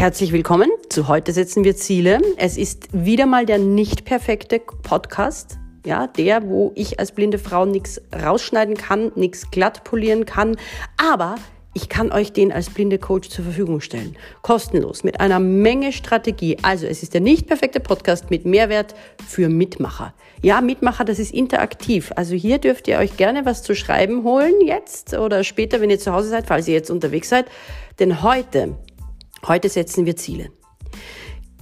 Herzlich willkommen zu Heute setzen wir Ziele. Es ist wieder mal der nicht perfekte Podcast. Ja, der, wo ich als blinde Frau nichts rausschneiden kann, nichts glatt polieren kann. Aber ich kann euch den als blinde Coach zur Verfügung stellen. Kostenlos, mit einer Menge Strategie. Also es ist der nicht perfekte Podcast mit Mehrwert für Mitmacher. Ja, Mitmacher, das ist interaktiv. Also hier dürft ihr euch gerne was zu schreiben holen, jetzt oder später, wenn ihr zu Hause seid, falls ihr jetzt unterwegs seid. Denn heute Heute setzen wir Ziele.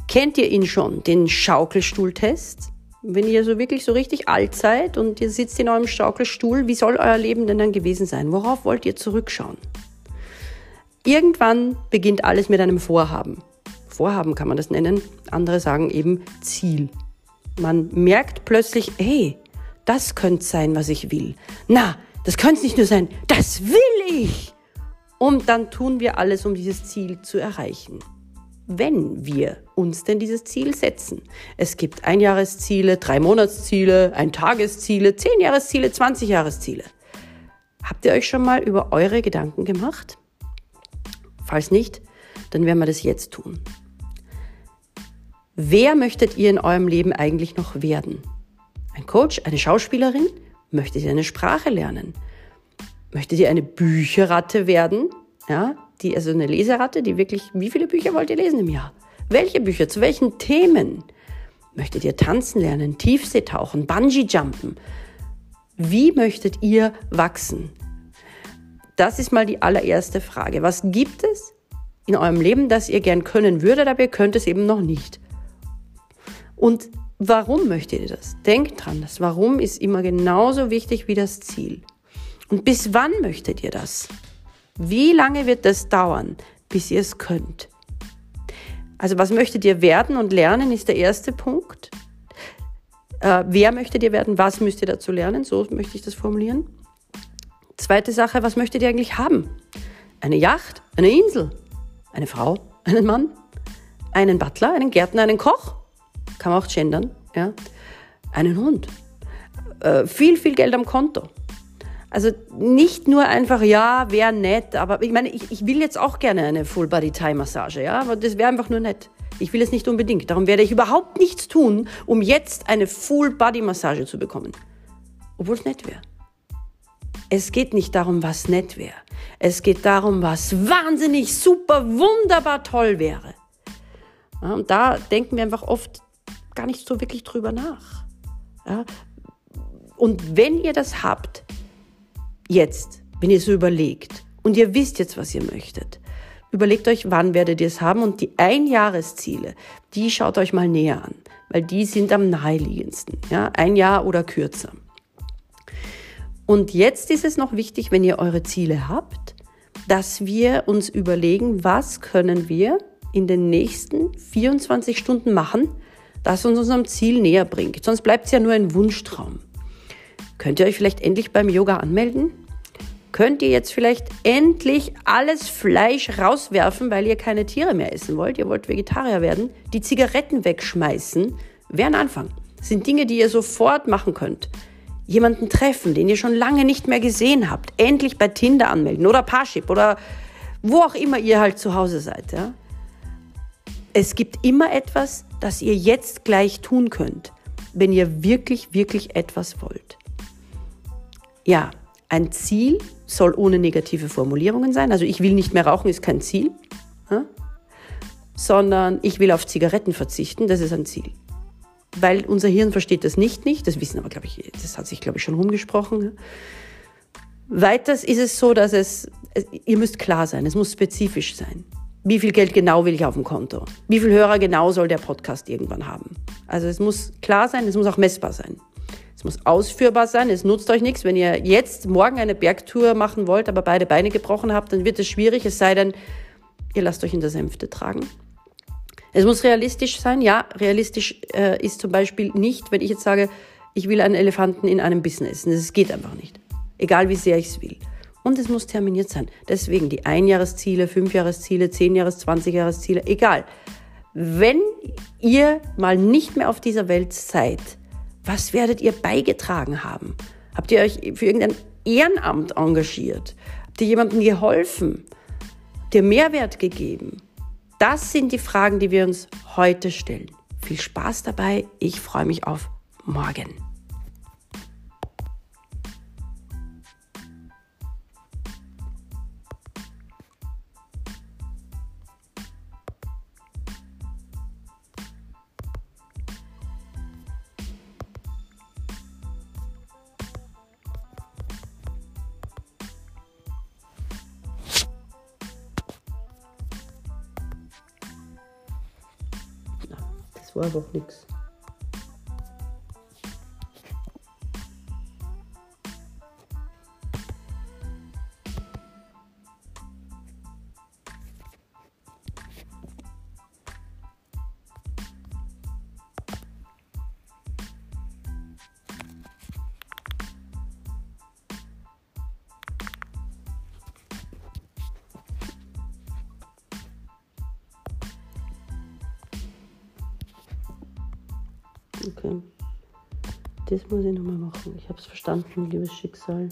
Kennt ihr ihn schon, den Schaukelstuhltest? Wenn ihr so wirklich so richtig alt seid und ihr sitzt in eurem Schaukelstuhl, wie soll euer Leben denn dann gewesen sein? Worauf wollt ihr zurückschauen? Irgendwann beginnt alles mit einem Vorhaben. Vorhaben kann man das nennen. Andere sagen eben Ziel. Man merkt plötzlich, hey, das könnte sein, was ich will. Na, das könnte nicht nur sein, das will ich. Und dann tun wir alles, um dieses Ziel zu erreichen. Wenn wir uns denn dieses Ziel setzen. Es gibt Einjahresziele, drei Monatsziele, ein Tagesziele, zehn Jahresziele, 20 Jahresziele. Habt ihr euch schon mal über eure Gedanken gemacht? Falls nicht, dann werden wir das jetzt tun. Wer möchtet ihr in eurem Leben eigentlich noch werden? Ein Coach, eine Schauspielerin? Möchtet ihr eine Sprache lernen? Möchtet ihr eine Bücherratte werden? Ja, die, also eine Leseratte, die wirklich, wie viele Bücher wollt ihr lesen im Jahr? Welche Bücher? Zu welchen Themen? Möchtet ihr tanzen lernen, Tiefsee tauchen, Bungee jumpen? Wie möchtet ihr wachsen? Das ist mal die allererste Frage. Was gibt es in eurem Leben, das ihr gern können würdet, aber ihr könnt es eben noch nicht? Und warum möchtet ihr das? Denkt dran, das Warum ist immer genauso wichtig wie das Ziel. Und bis wann möchtet ihr das? Wie lange wird das dauern, bis ihr es könnt? Also was möchtet ihr werden und lernen, ist der erste Punkt. Äh, wer möchtet ihr werden? Was müsst ihr dazu lernen? So möchte ich das formulieren. Zweite Sache, was möchtet ihr eigentlich haben? Eine Yacht, eine Insel, eine Frau, einen Mann, einen Butler, einen Gärtner, einen Koch, kann man auch gendern, ja, einen Hund, äh, viel, viel Geld am Konto, also nicht nur einfach, ja, wäre nett, aber ich meine, ich, ich will jetzt auch gerne eine Full-Body-Thai-Massage, ja, aber das wäre einfach nur nett. Ich will es nicht unbedingt. Darum werde ich überhaupt nichts tun, um jetzt eine Full-Body-Massage zu bekommen. Obwohl es nett wäre. Es geht nicht darum, was nett wäre. Es geht darum, was wahnsinnig, super, wunderbar toll wäre. Ja, und da denken wir einfach oft gar nicht so wirklich drüber nach. Ja, und wenn ihr das habt, jetzt, wenn ihr so überlegt und ihr wisst jetzt, was ihr möchtet, überlegt euch, wann werdet ihr es haben und die Einjahresziele, die schaut euch mal näher an, weil die sind am naheliegendsten, ja, ein Jahr oder kürzer. Und jetzt ist es noch wichtig, wenn ihr eure Ziele habt, dass wir uns überlegen, was können wir in den nächsten 24 Stunden machen, das uns unserem Ziel näher bringt. Sonst bleibt es ja nur ein Wunschtraum. Könnt ihr euch vielleicht endlich beim Yoga anmelden? Könnt ihr jetzt vielleicht endlich alles Fleisch rauswerfen, weil ihr keine Tiere mehr essen wollt? Ihr wollt Vegetarier werden? Die Zigaretten wegschmeißen? Wäre ein Anfang. Das sind Dinge, die ihr sofort machen könnt. Jemanden treffen, den ihr schon lange nicht mehr gesehen habt. Endlich bei Tinder anmelden oder Parship oder wo auch immer ihr halt zu Hause seid. Ja? Es gibt immer etwas, das ihr jetzt gleich tun könnt, wenn ihr wirklich, wirklich etwas wollt. Ja, ein Ziel soll ohne negative Formulierungen sein. Also ich will nicht mehr rauchen, ist kein Ziel. Ja? Sondern ich will auf Zigaretten verzichten, das ist ein Ziel. Weil unser Hirn versteht das nicht, nicht. Das wissen aber, glaube ich, das hat sich, glaube ich, schon rumgesprochen. Weiters ist es so, dass es, ihr müsst klar sein, es muss spezifisch sein. Wie viel Geld genau will ich auf dem Konto? Wie viel Hörer genau soll der Podcast irgendwann haben? Also es muss klar sein, es muss auch messbar sein. Es muss ausführbar sein. Es nutzt euch nichts. Wenn ihr jetzt morgen eine Bergtour machen wollt, aber beide Beine gebrochen habt, dann wird es schwierig. Es sei denn, ihr lasst euch in der Sänfte tragen. Es muss realistisch sein. Ja, realistisch äh, ist zum Beispiel nicht, wenn ich jetzt sage, ich will einen Elefanten in einem Bissen essen. Das geht einfach nicht. Egal wie sehr ich es will. Und es muss terminiert sein. Deswegen die Einjahresziele, Fünfjahresziele, Zehnjahres-, Zwanzigjahresziele, egal. Wenn ihr mal nicht mehr auf dieser Welt seid, was werdet ihr beigetragen haben? Habt ihr euch für irgendein Ehrenamt engagiert? Habt ihr jemandem geholfen? Habt ihr Mehrwert gegeben? Das sind die Fragen, die wir uns heute stellen. Viel Spaß dabei. Ich freue mich auf morgen. Das war einfach Okay. Das muss ich nochmal machen. Ich habe es verstanden, liebes Schicksal.